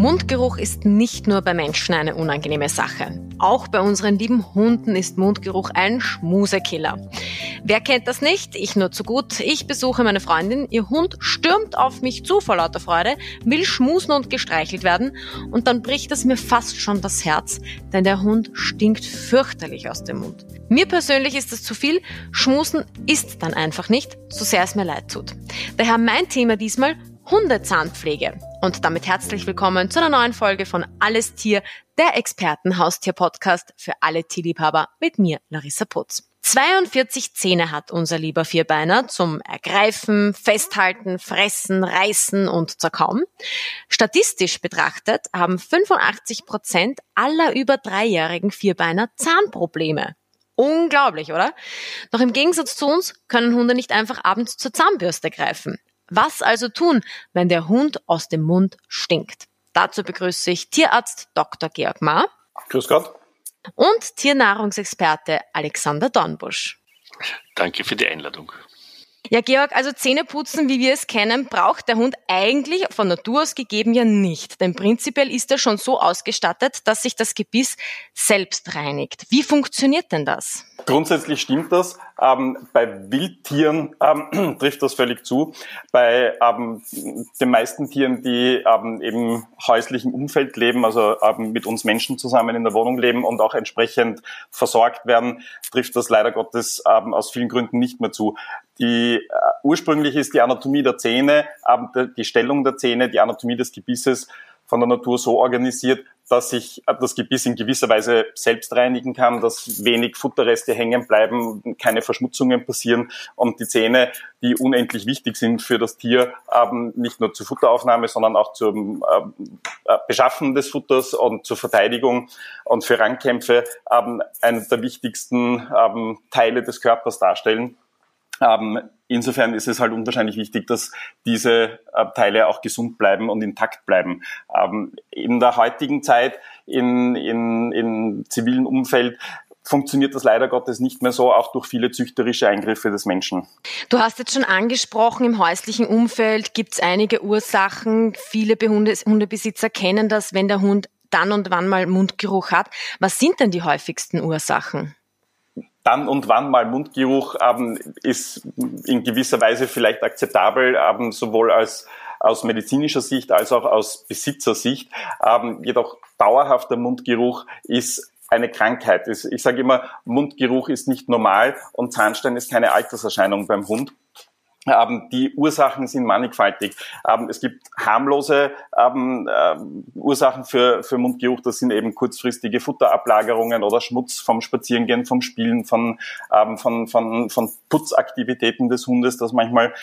Mundgeruch ist nicht nur bei Menschen eine unangenehme Sache. Auch bei unseren lieben Hunden ist Mundgeruch ein Schmusekiller. Wer kennt das nicht? Ich nur zu gut. Ich besuche meine Freundin, ihr Hund stürmt auf mich zu vor lauter Freude, will schmusen und gestreichelt werden und dann bricht es mir fast schon das Herz, denn der Hund stinkt fürchterlich aus dem Mund. Mir persönlich ist das zu viel, schmusen ist dann einfach nicht, so sehr es mir leid tut. Daher mein Thema diesmal Hundezahnpflege. Und damit herzlich willkommen zu einer neuen Folge von Alles Tier, der Experten-Haustier-Podcast für alle Tierliebhaber mit mir, Larissa Putz. 42 Zähne hat unser lieber Vierbeiner zum Ergreifen, Festhalten, Fressen, Reißen und Zerkauen. Statistisch betrachtet haben 85 Prozent aller über dreijährigen Vierbeiner Zahnprobleme. Unglaublich, oder? Doch im Gegensatz zu uns können Hunde nicht einfach abends zur Zahnbürste greifen. Was also tun, wenn der Hund aus dem Mund stinkt? Dazu begrüße ich Tierarzt Dr. Georg Ma. Grüß Gott. Und Tiernahrungsexperte Alexander Dornbusch. Danke für die Einladung. Ja, Georg, also Zähneputzen, wie wir es kennen, braucht der Hund eigentlich von Natur aus gegeben ja nicht. Denn prinzipiell ist er schon so ausgestattet, dass sich das Gebiss selbst reinigt. Wie funktioniert denn das? Grundsätzlich stimmt das. Ähm, bei Wildtieren ähm, trifft das völlig zu. Bei ähm, den meisten Tieren, die ähm, im häuslichen Umfeld leben, also ähm, mit uns Menschen zusammen in der Wohnung leben und auch entsprechend versorgt werden, trifft das leider Gottes ähm, aus vielen Gründen nicht mehr zu. Die äh, ursprünglich ist die Anatomie der Zähne, die Stellung der Zähne, die Anatomie des Gebisses von der Natur so organisiert, dass sich das Gebiss in gewisser Weise selbst reinigen kann, dass wenig Futterreste hängen bleiben, keine Verschmutzungen passieren und die Zähne, die unendlich wichtig sind für das Tier, ähm, nicht nur zur Futteraufnahme, sondern auch zum äh, Beschaffen des Futters und zur Verteidigung und für Rangkämpfe ähm, eine der wichtigsten ähm, Teile des Körpers darstellen. Insofern ist es halt unwahrscheinlich wichtig, dass diese Teile auch gesund bleiben und intakt bleiben. Ähm, in der heutigen Zeit, in, in, in zivilen Umfeld, funktioniert das leider Gottes nicht mehr so, auch durch viele züchterische Eingriffe des Menschen. Du hast jetzt schon angesprochen, im häuslichen Umfeld gibt es einige Ursachen. Viele Hunde, Hundebesitzer kennen das, wenn der Hund dann und wann mal Mundgeruch hat. Was sind denn die häufigsten Ursachen? Dann und wann mal Mundgeruch ähm, ist in gewisser Weise vielleicht akzeptabel, ähm, sowohl als aus medizinischer Sicht als auch aus Besitzersicht. Ähm, jedoch dauerhafter Mundgeruch ist eine Krankheit. Ich sage immer, Mundgeruch ist nicht normal und Zahnstein ist keine Alterserscheinung beim Hund. Ähm, die Ursachen sind mannigfaltig. Ähm, es gibt harmlose ähm, äh, Ursachen für, für Mundgeruch. Das sind eben kurzfristige Futterablagerungen oder Schmutz vom Spazierengehen, vom Spielen, von, von, von, von Putzaktivitäten des Hundes, dass manchmal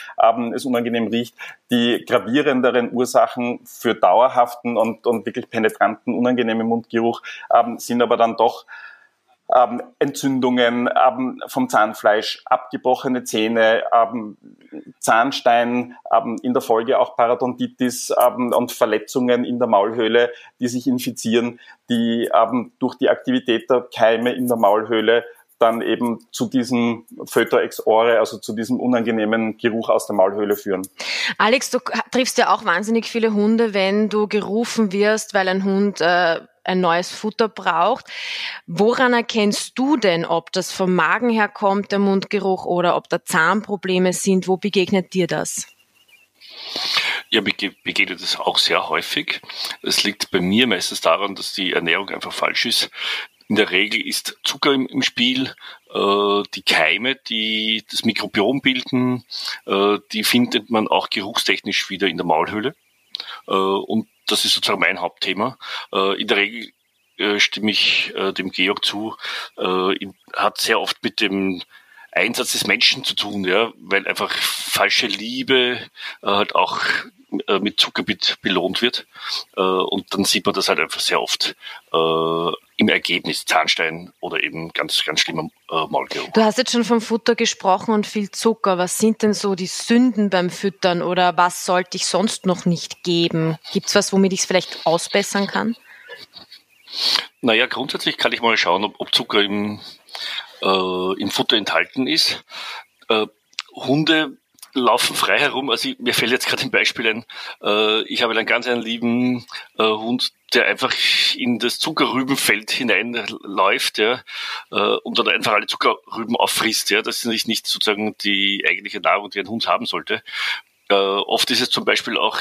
es unangenehm riecht. Die gravierenderen Ursachen für dauerhaften und, und wirklich penetranten, unangenehmen Mundgeruch sind aber dann doch ähm, Entzündungen ähm, vom Zahnfleisch, abgebrochene Zähne, ähm, Zahnstein, ähm, in der Folge auch Parodontitis ähm, und Verletzungen in der Maulhöhle, die sich infizieren, die ähm, durch die Aktivität der Keime in der Maulhöhle dann eben zu diesem Föter ex ore, also zu diesem unangenehmen Geruch aus der Maulhöhle führen. Alex, du triffst ja auch wahnsinnig viele Hunde, wenn du gerufen wirst, weil ein Hund äh, ein neues Futter braucht. Woran erkennst du denn, ob das vom Magen her kommt, der Mundgeruch, oder ob da Zahnprobleme sind? Wo begegnet dir das? Ja, mir begegnet das auch sehr häufig. Es liegt bei mir meistens daran, dass die Ernährung einfach falsch ist. In der Regel ist Zucker im, im Spiel, äh, die Keime, die das Mikrobiom bilden, äh, die findet man auch geruchstechnisch wieder in der Maulhöhle. Äh, und das ist sozusagen mein Hauptthema. Äh, in der Regel äh, stimme ich äh, dem Georg zu, hat sehr oft mit dem Einsatz des Menschen zu tun, ja, weil einfach falsche Liebe halt auch mit Zucker belohnt wird. und dann sieht man das halt einfach sehr oft im Ergebnis Zahnstein oder eben ganz, ganz schlimmer äh, Maulgeruch. Du hast jetzt schon vom Futter gesprochen und viel Zucker. Was sind denn so die Sünden beim Füttern oder was sollte ich sonst noch nicht geben? Gibt es was, womit ich es vielleicht ausbessern kann? Naja, grundsätzlich kann ich mal schauen, ob, ob Zucker im, äh, im Futter enthalten ist. Äh, Hunde laufen frei herum. Also ich, mir fällt jetzt gerade ein Beispiel ein. Äh, ich habe einen ganz einen lieben äh, Hund, der einfach in das Zuckerrübenfeld hineinläuft, ja, äh, und dann einfach alle Zuckerrüben auffrisst, ja. Das ist nicht sozusagen die eigentliche Nahrung, die ein Hund haben sollte. Äh, oft ist es zum Beispiel auch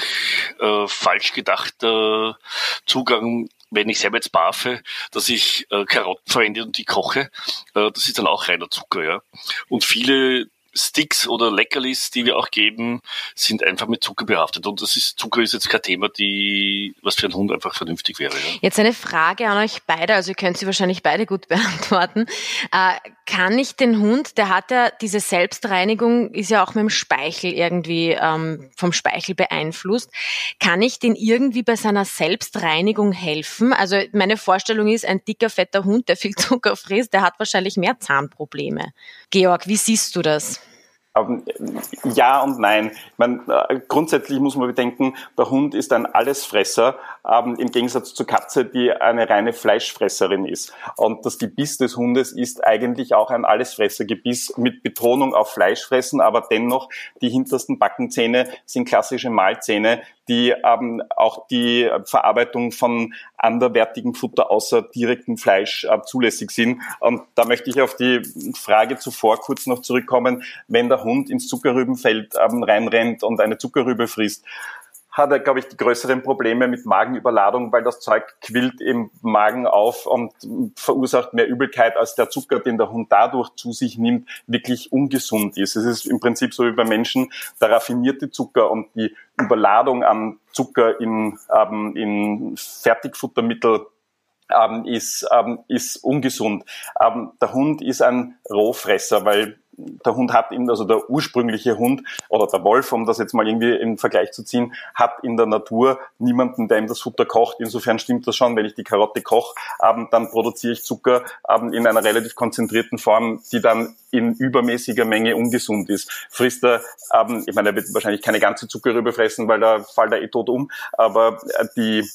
äh, falsch gedachter Zugang wenn ich selber jetzt barfe, dass ich äh, Karotten verwende und die koche, äh, das ist dann auch reiner Zucker, ja. Und viele Sticks oder Leckerlis, die wir auch geben, sind einfach mit Zucker behaftet. Und das ist, Zucker ist jetzt kein Thema, die, was für einen Hund einfach vernünftig wäre. Ja. Jetzt eine Frage an euch beide, also ihr könnt sie wahrscheinlich beide gut beantworten. Äh, kann ich den Hund, der hat ja diese Selbstreinigung, ist ja auch mit dem Speichel irgendwie ähm, vom Speichel beeinflusst. Kann ich den irgendwie bei seiner Selbstreinigung helfen? Also meine Vorstellung ist, ein dicker, fetter Hund, der viel Zucker frisst, der hat wahrscheinlich mehr Zahnprobleme. Georg, wie siehst du das? Ja und nein. Meine, äh, grundsätzlich muss man bedenken, der Hund ist ein Allesfresser, ähm, im Gegensatz zur Katze, die eine reine Fleischfresserin ist. Und das Gebiss des Hundes ist eigentlich auch ein Allesfressergebiss mit Betonung auf Fleischfressen, aber dennoch die hintersten Backenzähne sind klassische Mahlzähne, die ähm, auch die Verarbeitung von anderwertigem Futter außer direktem Fleisch äh, zulässig sind. Und da möchte ich auf die Frage zuvor kurz noch zurückkommen, wenn der Hund ins Zuckerrübenfeld ähm, reinrennt und eine Zuckerrübe frisst hat er, glaube ich, die größeren Probleme mit Magenüberladung, weil das Zeug quillt im Magen auf und verursacht mehr Übelkeit, als der Zucker, den der Hund dadurch zu sich nimmt, wirklich ungesund ist. Es ist im Prinzip so wie bei Menschen, der raffinierte Zucker und die Überladung an Zucker in, ähm, in Fertigfuttermittel ähm, ist, ähm, ist ungesund. Ähm, der Hund ist ein Rohfresser, weil der Hund hat in, also der ursprüngliche Hund oder der Wolf, um das jetzt mal irgendwie in Vergleich zu ziehen, hat in der Natur niemanden, der ihm das Futter kocht. Insofern stimmt das schon, wenn ich die Karotte koche, ähm, dann produziere ich Zucker ähm, in einer relativ konzentrierten Form, die dann in übermäßiger Menge ungesund ist. Frisst er, ähm, ich meine, er wird wahrscheinlich keine ganze Zuckerrübe fressen, weil da fällt er eh tot um, aber äh, die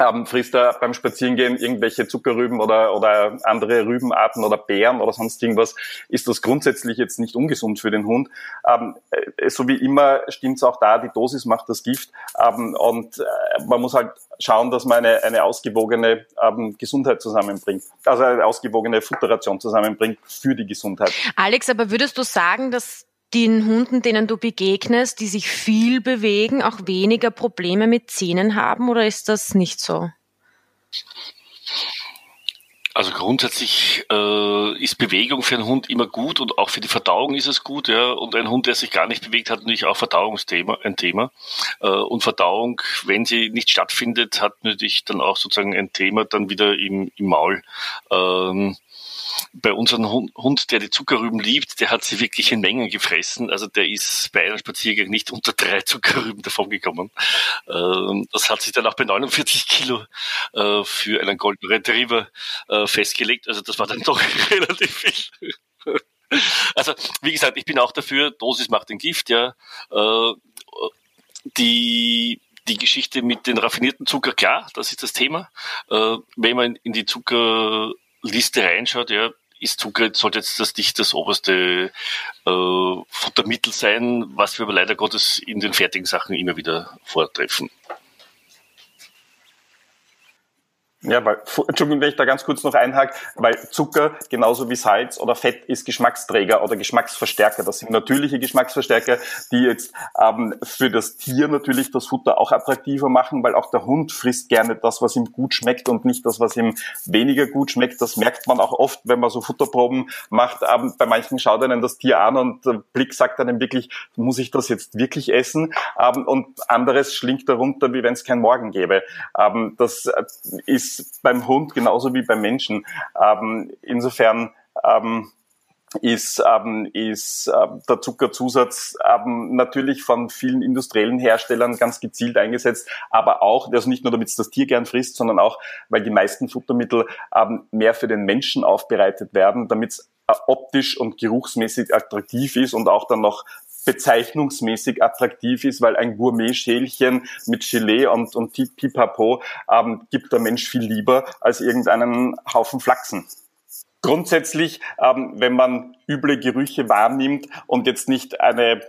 ähm, frisst er beim Spazierengehen irgendwelche Zuckerrüben oder, oder andere Rübenarten oder Beeren oder sonst irgendwas, ist das grundsätzlich jetzt nicht ungesund für den Hund. Ähm, äh, so wie immer stimmt es auch da, die Dosis macht das Gift. Ähm, und äh, man muss halt schauen, dass man eine, eine ausgewogene ähm, Gesundheit zusammenbringt. Also eine ausgewogene Futterration zusammenbringt für die Gesundheit. Alex, aber würdest du sagen, dass den Hunden, denen du begegnest, die sich viel bewegen, auch weniger Probleme mit Zähnen haben oder ist das nicht so? Also grundsätzlich äh, ist Bewegung für einen Hund immer gut und auch für die Verdauung ist es gut. Ja. Und ein Hund, der sich gar nicht bewegt, hat natürlich auch Verdauungsthema ein Thema. Äh, und Verdauung, wenn sie nicht stattfindet, hat natürlich dann auch sozusagen ein Thema dann wieder im, im Maul. Ähm, bei unserem Hund, der die Zuckerrüben liebt, der hat sie wirklich in Mengen gefressen. Also der ist bei einem Spaziergang nicht unter drei Zuckerrüben davongekommen. Ähm, das hat sich dann auch bei 49 Kilo äh, für einen Golden Retriever äh, festgelegt. Also das war dann doch relativ viel. Also, wie gesagt, ich bin auch dafür, Dosis macht den Gift, ja. Äh, die, die Geschichte mit den raffinierten Zucker, klar, das ist das Thema. Wenn man in die Zucker Liste reinschaut, ja, ist Zucker sollte jetzt das nicht das oberste äh, Futtermittel sein, was wir aber leider Gottes in den fertigen Sachen immer wieder vortreffen. Ja, weil, Entschuldigung, wenn ich da ganz kurz noch einhake, weil Zucker genauso wie Salz oder Fett ist Geschmacksträger oder Geschmacksverstärker. Das sind natürliche Geschmacksverstärker, die jetzt ähm, für das Tier natürlich das Futter auch attraktiver machen, weil auch der Hund frisst gerne das, was ihm gut schmeckt und nicht das, was ihm weniger gut schmeckt. Das merkt man auch oft, wenn man so Futterproben macht. Ähm, bei manchen schaut einen das Tier an und der Blick sagt einem wirklich, muss ich das jetzt wirklich essen? Ähm, und anderes schlingt darunter, wie wenn es kein Morgen gäbe. Ähm, das äh, ist ist beim Hund genauso wie beim Menschen. Ähm, insofern ähm, ist, ähm, ist äh, der Zuckerzusatz ähm, natürlich von vielen industriellen Herstellern ganz gezielt eingesetzt, aber auch, also nicht nur damit es das Tier gern frisst, sondern auch, weil die meisten Futtermittel ähm, mehr für den Menschen aufbereitet werden, damit es äh, optisch und geruchsmäßig attraktiv ist und auch dann noch bezeichnungsmäßig attraktiv ist, weil ein Gourmet-Schälchen mit Gelee und, und Pipapo ähm, gibt der Mensch viel lieber als irgendeinen Haufen Flachsen. grundsätzlich, ähm, wenn man üble Gerüche wahrnimmt und jetzt nicht eine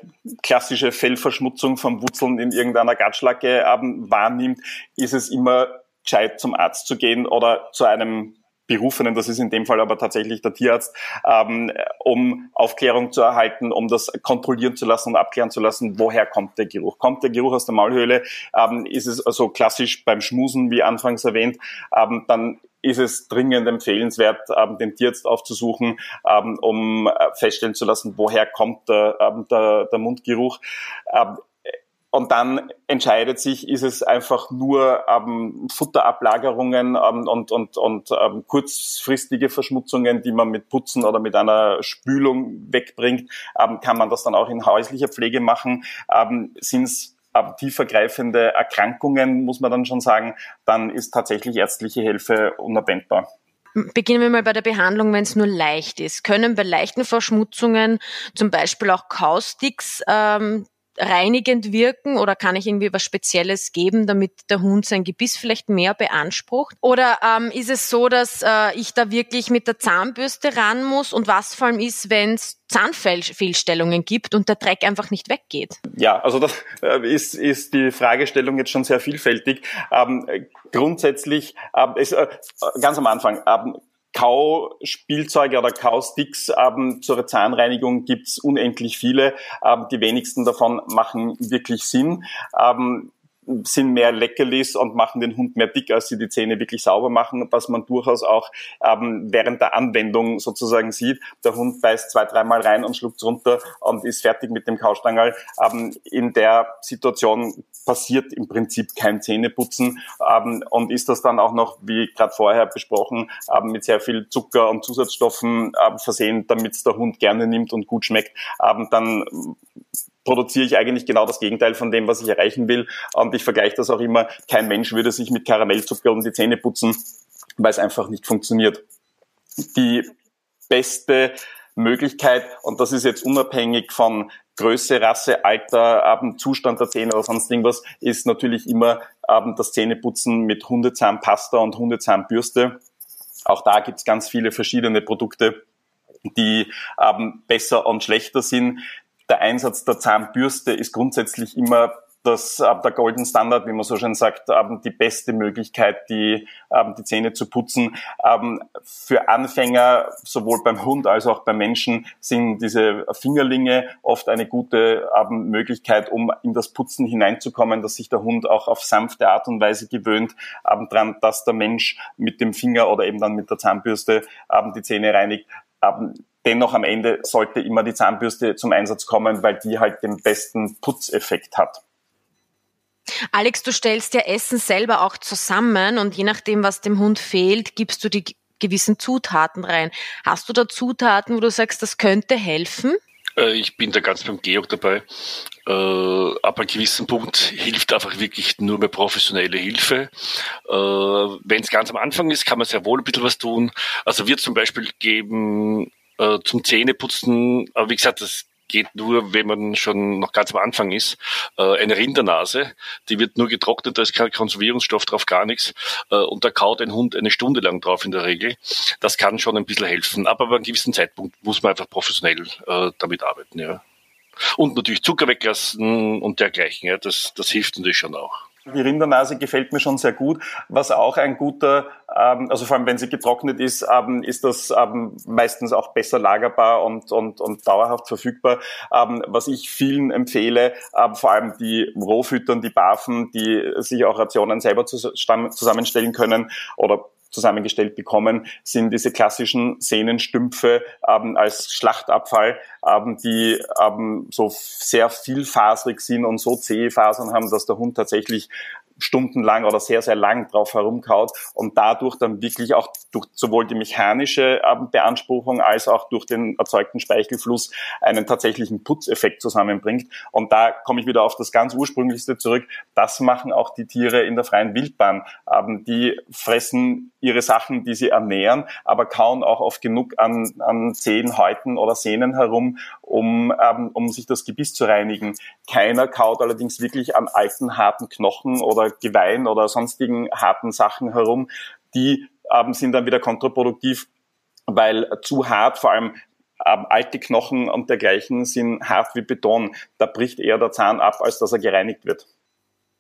klassische Fellverschmutzung vom Wurzeln in irgendeiner Gatschlacke ähm, wahrnimmt, ist es immer gescheit zum Arzt zu gehen oder zu einem Berufenen, das ist in dem Fall aber tatsächlich der Tierarzt, ähm, um Aufklärung zu erhalten, um das kontrollieren zu lassen und abklären zu lassen, woher kommt der Geruch. Kommt der Geruch aus der Maulhöhle, ähm, ist es also klassisch beim Schmusen, wie anfangs erwähnt, ähm, dann ist es dringend empfehlenswert, ähm, den Tierarzt aufzusuchen, ähm, um äh, feststellen zu lassen, woher kommt der, ähm, der, der Mundgeruch. Und dann entscheidet sich, ist es einfach nur ähm, Futterablagerungen ähm, und, und, und ähm, kurzfristige Verschmutzungen, die man mit Putzen oder mit einer Spülung wegbringt. Ähm, kann man das dann auch in häuslicher Pflege machen? Ähm, Sind es ähm, tiefergreifende Erkrankungen, muss man dann schon sagen, dann ist tatsächlich ärztliche Hilfe unabwendbar. Beginnen wir mal bei der Behandlung, wenn es nur leicht ist. Können bei leichten Verschmutzungen zum Beispiel auch Kausticks ähm, reinigend wirken oder kann ich irgendwie was Spezielles geben, damit der Hund sein Gebiss vielleicht mehr beansprucht? Oder ähm, ist es so, dass äh, ich da wirklich mit der Zahnbürste ran muss und was vor allem ist, wenn es Zahnfehlstellungen gibt und der Dreck einfach nicht weggeht? Ja, also das äh, ist, ist die Fragestellung jetzt schon sehr vielfältig. Ähm, grundsätzlich, ähm, ist, äh, ganz am Anfang, ähm, Kauspielzeuge oder Kausticks ähm, zur Zahnreinigung gibt's unendlich viele. Ähm, die wenigsten davon machen wirklich Sinn. Ähm, sind mehr Leckerlis und machen den Hund mehr dick, als sie die Zähne wirklich sauber machen, was man durchaus auch ähm, während der Anwendung sozusagen sieht. Der Hund beißt zwei, dreimal rein und schluckt runter und ist fertig mit dem Kaustangerl. Ähm, in der Situation passiert im Prinzip kein Zähneputzen ähm, und ist das dann auch noch, wie gerade vorher besprochen, ähm, mit sehr viel Zucker und Zusatzstoffen ähm, versehen, damit der Hund gerne nimmt und gut schmeckt, ähm, dann produziere ich eigentlich genau das Gegenteil von dem, was ich erreichen will. Und ich vergleiche das auch immer, kein Mensch würde sich mit Karamellzucker um die Zähne putzen, weil es einfach nicht funktioniert. Die beste Möglichkeit, und das ist jetzt unabhängig von Größe, Rasse, Alter, Zustand der Zähne oder sonst irgendwas, ist natürlich immer das Zähneputzen mit Hundezahnpasta und Hundezahnbürste. Auch da gibt's ganz viele verschiedene Produkte, die ähm, besser und schlechter sind der Einsatz der Zahnbürste ist grundsätzlich immer das äh, der Golden Standard, wie man so schön sagt, ähm, die beste Möglichkeit, die, ähm, die Zähne zu putzen. Ähm, für Anfänger, sowohl beim Hund als auch beim Menschen, sind diese Fingerlinge oft eine gute Möglichkeit, um in das Putzen hineinzukommen, dass sich der Hund auch auf sanfte Art und Weise gewöhnt dran, dass der Mensch mit dem Finger oder eben dann mit der Zahnbürste die Zähne reinigt. Dennoch am Ende sollte immer die Zahnbürste zum Einsatz kommen, weil die halt den besten Putzeffekt hat. Alex, du stellst ja Essen selber auch zusammen und je nachdem, was dem Hund fehlt, gibst du die gewissen Zutaten rein. Hast du da Zutaten, wo du sagst, das könnte helfen? Äh, ich bin da ganz beim Georg dabei. Äh, ab einem gewissen Punkt hilft einfach wirklich nur mehr professionelle Hilfe. Äh, Wenn es ganz am Anfang ist, kann man sehr wohl ein bisschen was tun. Also wird zum Beispiel geben äh, zum Zähneputzen, aber wie gesagt, das geht nur, wenn man schon noch ganz am Anfang ist. Äh, eine Rindernase, die wird nur getrocknet, da ist kein Konservierungsstoff drauf, gar nichts. Äh, und da kaut ein Hund eine Stunde lang drauf in der Regel. Das kann schon ein bisschen helfen. Aber bei einem gewissen Zeitpunkt muss man einfach professionell äh, damit arbeiten. Ja. Und natürlich Zucker weglassen und dergleichen. Ja. Das, das hilft natürlich schon auch. Die Rindernase gefällt mir schon sehr gut. Was auch ein guter, ähm, also vor allem wenn sie getrocknet ist, ähm, ist das ähm, meistens auch besser lagerbar und, und, und dauerhaft verfügbar. Ähm, was ich vielen empfehle, ähm, vor allem die Rohfüttern, die Bafen, die sich auch Rationen selber zusammenstellen können oder zusammengestellt bekommen, sind diese klassischen Sehnenstümpfe ähm, als Schlachtabfall, ähm, die ähm, so sehr vielfaserig sind und so zähe Fasern haben, dass der Hund tatsächlich stundenlang oder sehr, sehr lang drauf herumkaut und dadurch dann wirklich auch durch sowohl die mechanische ähm, Beanspruchung als auch durch den erzeugten Speichelfluss einen tatsächlichen Putzeffekt zusammenbringt. Und da komme ich wieder auf das ganz ursprünglichste zurück. Das machen auch die Tiere in der freien Wildbahn. Ähm, die fressen ihre Sachen, die sie ernähren, aber kauen auch oft genug an, an Zehen, Häuten oder Sehnen herum, um, ähm, um sich das Gebiss zu reinigen. Keiner kaut allerdings wirklich an alten, harten Knochen oder Geweihen oder sonstigen harten Sachen herum. Die ähm, sind dann wieder kontraproduktiv weil zu hart, vor allem ähm, alte Knochen und dergleichen sind hart wie Beton. Da bricht eher der Zahn ab, als dass er gereinigt wird.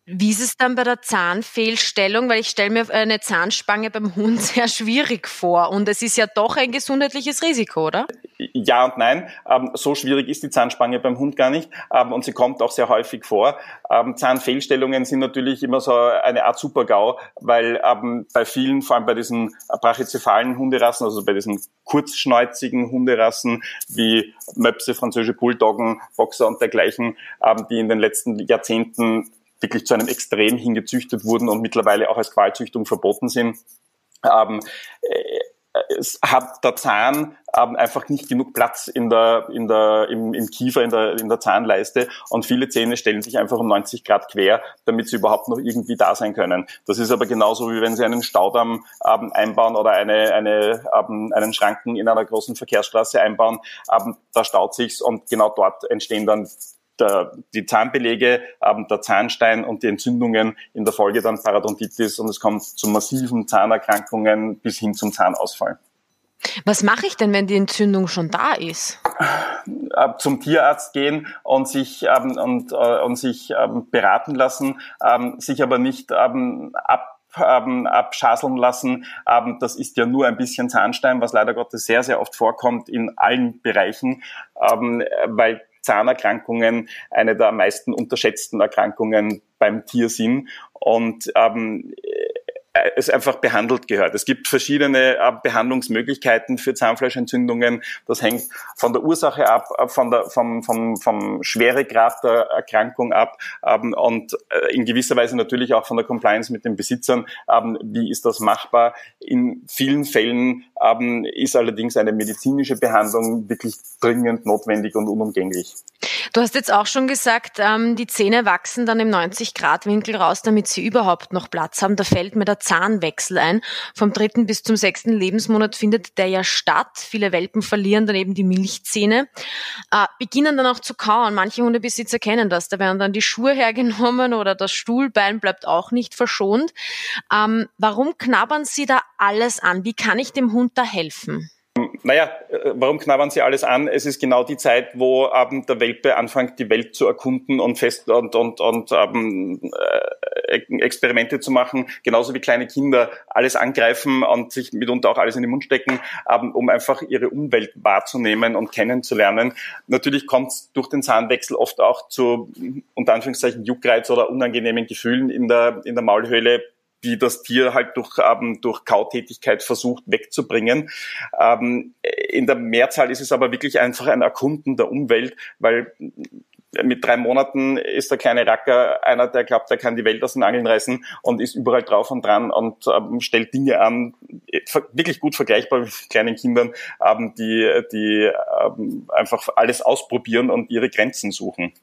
Wie ist es dann bei der Zahnfehlstellung? Weil ich stelle mir eine Zahnspange beim Hund sehr schwierig vor und es ist ja doch ein gesundheitliches Risiko, oder? Ja und nein. Ähm, so schwierig ist die Zahnspange beim Hund gar nicht ähm, und sie kommt auch sehr häufig vor. Ähm, Zahnfehlstellungen sind natürlich immer so eine Art Supergau, weil bei vielen, vor allem bei diesen brachycephalen Hunderassen, also bei diesen kurzschnäuzigen Hunderassen wie Möpse, französische Bulldoggen, Boxer und dergleichen, die in den letzten Jahrzehnten wirklich zu einem Extrem hingezüchtet wurden und mittlerweile auch als Qualzüchtung verboten sind. Ähm, äh, hat der Zahn ähm, einfach nicht genug Platz in der, in der, im, im Kiefer, in der, in der Zahnleiste und viele Zähne stellen sich einfach um 90 Grad quer, damit sie überhaupt noch irgendwie da sein können. Das ist aber genauso wie wenn Sie einen Staudamm ähm, einbauen oder eine, eine, ähm, einen Schranken in einer großen Verkehrsstraße einbauen. Ähm, da staut sich's und genau dort entstehen dann der, die Zahnbelege, ähm, der Zahnstein und die Entzündungen in der Folge dann Parodontitis und es kommt zu massiven Zahnerkrankungen bis hin zum Zahnausfall. Was mache ich denn, wenn die Entzündung schon da ist? Zum Tierarzt gehen und sich, ähm, und, äh, und sich ähm, beraten lassen, ähm, sich aber nicht ähm, ab ähm, abschaseln lassen. Ähm, das ist ja nur ein bisschen Zahnstein, was leider Gottes sehr, sehr oft vorkommt in allen Bereichen, ähm, weil Zahnerkrankungen eine der am meisten unterschätzten Erkrankungen beim Tier sind. Und ähm, äh, es einfach behandelt gehört. Es gibt verschiedene äh, Behandlungsmöglichkeiten für Zahnfleischentzündungen. Das hängt von der Ursache ab, äh, von der, vom, vom, vom Schweregrad der Erkrankung ab ähm, und in gewisser Weise natürlich auch von der Compliance mit den Besitzern. Ähm, wie ist das machbar? In vielen Fällen ähm, ist allerdings eine medizinische Behandlung wirklich dringend notwendig und unumgänglich. Du hast jetzt auch schon gesagt, die Zähne wachsen dann im 90-Grad-Winkel raus, damit sie überhaupt noch Platz haben. Da fällt mir der Zahnwechsel ein. Vom dritten bis zum sechsten Lebensmonat findet der ja statt. Viele Welpen verlieren dann eben die Milchzähne, äh, beginnen dann auch zu kauen. Manche Hundebesitzer kennen das. Da werden dann die Schuhe hergenommen oder das Stuhlbein bleibt auch nicht verschont. Ähm, warum knabbern Sie da alles an? Wie kann ich dem Hund da helfen? Naja, äh, warum knabbern Sie alles an? Es ist genau die Zeit, wo ähm, der Welpe anfängt, die Welt zu erkunden und fest und und und ähm, äh, Experimente zu machen, genauso wie kleine Kinder alles angreifen und sich mitunter auch alles in den Mund stecken, ähm, um einfach ihre Umwelt wahrzunehmen und kennenzulernen. Natürlich kommt es durch den Zahnwechsel oft auch zu unter Anführungszeichen Juckreiz oder unangenehmen Gefühlen in der in der Maulhöhle die das Tier halt durch, ähm, durch Kautätigkeit versucht wegzubringen. Ähm, in der Mehrzahl ist es aber wirklich einfach ein Erkunden der Umwelt, weil mit drei Monaten ist der kleine Racker einer, der glaubt, er kann die Welt aus den Angeln reißen und ist überall drauf und dran und ähm, stellt Dinge an, wirklich gut vergleichbar mit kleinen Kindern, ähm, die, die ähm, einfach alles ausprobieren und ihre Grenzen suchen.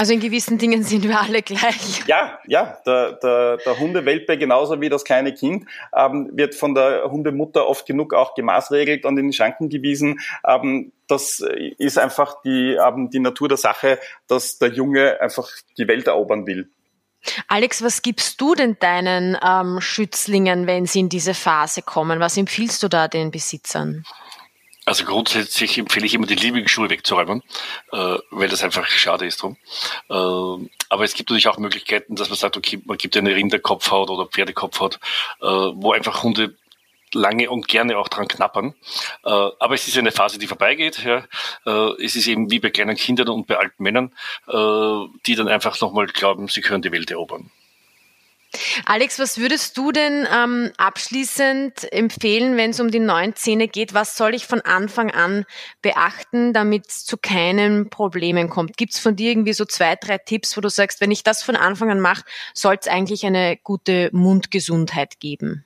Also in gewissen Dingen sind wir alle gleich. Ja, ja, der, der, der Hundewelpe genauso wie das kleine Kind ähm, wird von der Hundemutter oft genug auch gemaßregelt und in die Schranken gewiesen. Ähm, das ist einfach die, ähm, die Natur der Sache, dass der Junge einfach die Welt erobern will. Alex, was gibst du denn deinen ähm, Schützlingen, wenn sie in diese Phase kommen? Was empfiehlst du da den Besitzern? Also grundsätzlich empfehle ich immer, die Lieblingsschuhe wegzuräumen, äh, weil das einfach schade ist drum. Äh, aber es gibt natürlich auch Möglichkeiten, dass man sagt, okay, man gibt eine Rinderkopfhaut oder Pferdekopfhaut, äh, wo einfach Hunde lange und gerne auch dran knappern. Äh, aber es ist eine Phase, die vorbeigeht. Ja. Äh, es ist eben wie bei kleinen Kindern und bei alten Männern, äh, die dann einfach nochmal glauben, sie können die Welt erobern. Alex, was würdest du denn ähm, abschließend empfehlen, wenn es um die neuen Zähne geht? Was soll ich von Anfang an beachten, damit es zu keinen Problemen kommt? Gibt es von dir irgendwie so zwei, drei Tipps, wo du sagst, wenn ich das von Anfang an mache, soll es eigentlich eine gute Mundgesundheit geben?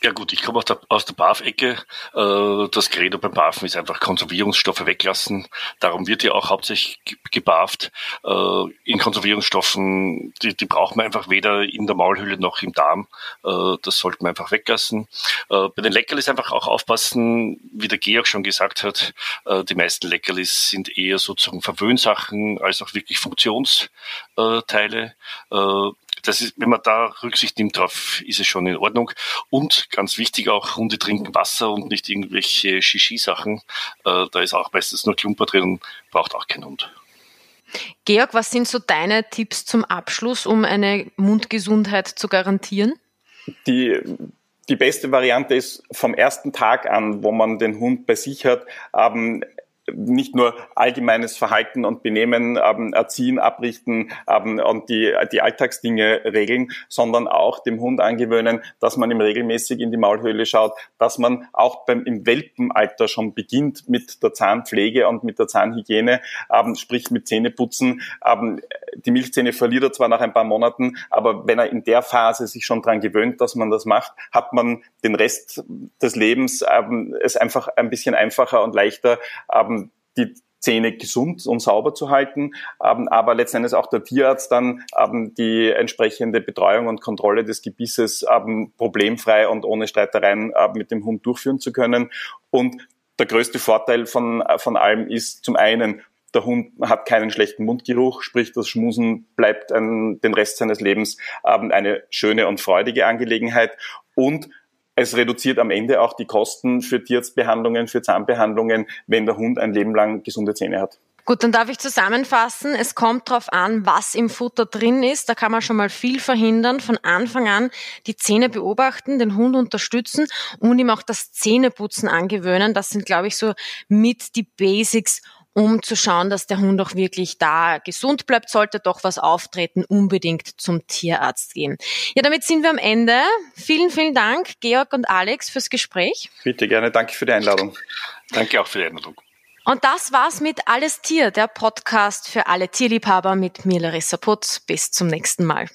Ja gut, ich komme aus der, aus der BAF-Ecke. Äh, das Credo beim BAFen ist einfach Konservierungsstoffe weglassen. Darum wird ja auch hauptsächlich gebarft. Äh, in Konservierungsstoffen, die, die braucht man einfach weder in der Maulhülle noch im Darm. Äh, das sollte man einfach weglassen. Bei den Leckerlis einfach auch aufpassen, wie der Georg schon gesagt hat, die meisten Leckerlis sind eher sozusagen Verwöhnsachen als auch wirklich Funktionsteile das ist, wenn man da Rücksicht nimmt drauf, ist es schon in Ordnung. Und ganz wichtig auch, Hunde trinken Wasser und nicht irgendwelche Shishi-Sachen. Äh, da ist auch meistens nur Klumper drin, braucht auch kein Hund. Georg, was sind so deine Tipps zum Abschluss, um eine Mundgesundheit zu garantieren? Die die beste Variante ist vom ersten Tag an, wo man den Hund bei sich hat, ähm, nicht nur allgemeines Verhalten und Benehmen ähm, erziehen, abrichten ähm, und die, die Alltagsdinge regeln, sondern auch dem Hund angewöhnen, dass man ihm regelmäßig in die Maulhöhle schaut, dass man auch beim, im Welpenalter schon beginnt mit der Zahnpflege und mit der Zahnhygiene, ähm, sprich mit Zähneputzen. Ähm, die Milchzähne verliert er zwar nach ein paar Monaten, aber wenn er in der Phase sich schon dran gewöhnt, dass man das macht, hat man den Rest des Lebens ähm, es einfach ein bisschen einfacher und leichter, ähm, die Zähne gesund und sauber zu halten, ähm, aber letzten Endes auch der Tierarzt dann ähm, die entsprechende Betreuung und Kontrolle des Gebisses ähm, problemfrei und ohne Streitereien mit dem Hund durchführen zu können. Und der größte Vorteil von, von allem ist zum einen, der Hund hat keinen schlechten Mundgeruch, sprich das Schmusen bleibt ein, den Rest seines Lebens eine schöne und freudige Angelegenheit. Und es reduziert am Ende auch die Kosten für Tierarztbehandlungen, für Zahnbehandlungen, wenn der Hund ein Leben lang gesunde Zähne hat. Gut, dann darf ich zusammenfassen. Es kommt darauf an, was im Futter drin ist. Da kann man schon mal viel verhindern. Von Anfang an die Zähne beobachten, den Hund unterstützen und ihm auch das Zähneputzen angewöhnen. Das sind, glaube ich, so mit die Basics, um zu schauen, dass der Hund auch wirklich da gesund bleibt. Sollte doch was auftreten, unbedingt zum Tierarzt gehen. Ja, damit sind wir am Ende. Vielen, vielen Dank, Georg und Alex, fürs Gespräch. Bitte gerne. Danke für die Einladung. Danke auch für die Einladung. Und das war's mit Alles Tier, der Podcast für alle Tierliebhaber mit mir, Larissa Putz. Bis zum nächsten Mal.